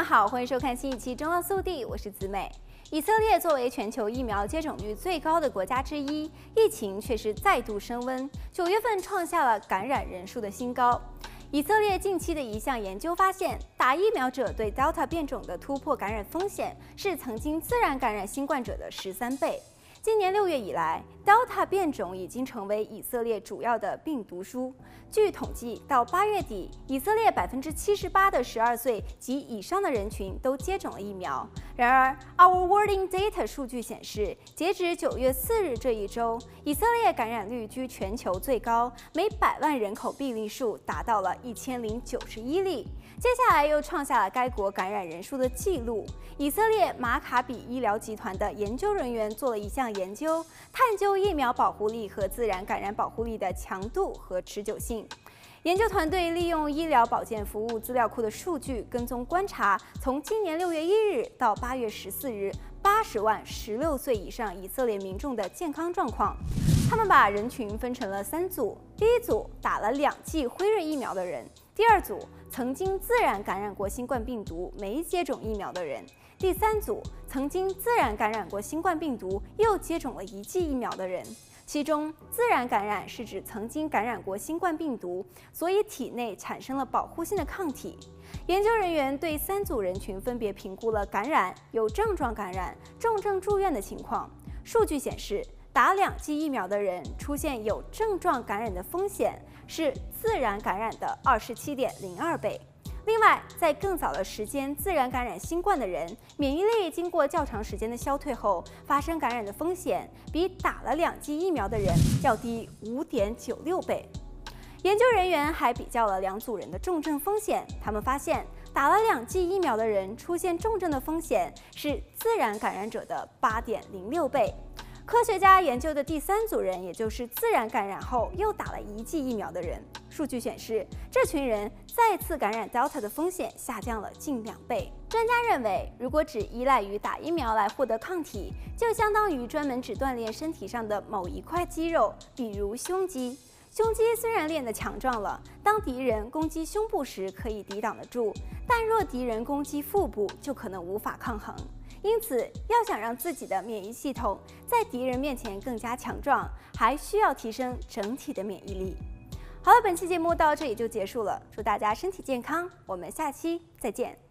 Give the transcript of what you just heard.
们好，欢迎收看新一期《中澳速递》，我是子美。以色列作为全球疫苗接种率最高的国家之一，疫情却是再度升温，九月份创下了感染人数的新高。以色列近期的一项研究发现，打疫苗者对 Delta 变种的突破感染风险是曾经自然感染新冠者的十三倍。今年六月以来，Delta 变种已经成为以色列主要的病毒株。据统计，到八月底，以色列百分之七十八的十二岁及以上的人群都接种了疫苗。然而，Our World in Data 数据显示，截止九月四日这一周，以色列感染率居全球最高，每百万人口病例数达到了一千零九十一例。接下来又创下了该国感染人数的纪录。以色列马卡比医疗集团的研究人员做了一项研究，探究疫苗保护力和自然感染保护力的强度和持久性。研究团队利用医疗保健服务资料库的数据跟踪观察，从今年六月一日到八月十四日，八十万十六岁以上以色列民众的健康状况。他们把人群分成了三组：第一组打了两剂辉瑞疫苗的人；第二组曾经自然感染过新冠病毒没接种疫苗的人；第三组曾经自然感染过新冠病毒又接种了一剂疫苗的人。其中，自然感染是指曾经感染过新冠病毒，所以体内产生了保护性的抗体。研究人员对三组人群分别评估了感染、有症状感染、重症住院的情况。数据显示，打两剂疫苗的人出现有症状感染的风险是自然感染的二十七点零二倍。另外，在更早的时间自然感染新冠的人，免疫力经过较长时间的消退后，发生感染的风险比打了两剂疫苗的人要低五点九六倍。研究人员还比较了两组人的重症风险，他们发现打了两剂疫苗的人出现重症的风险是自然感染者的八点零六倍。科学家研究的第三组人，也就是自然感染后又打了一剂疫苗的人，数据显示，这群人再次感染 Delta 的风险下降了近两倍。专家认为，如果只依赖于打疫苗来获得抗体，就相当于专门只锻炼身体上的某一块肌肉，比如胸肌。胸肌虽然练得强壮了，当敌人攻击胸部时可以抵挡得住，但若敌人攻击腹部，就可能无法抗衡。因此，要想让自己的免疫系统在敌人面前更加强壮，还需要提升整体的免疫力。好了，本期节目到这里就结束了，祝大家身体健康，我们下期再见。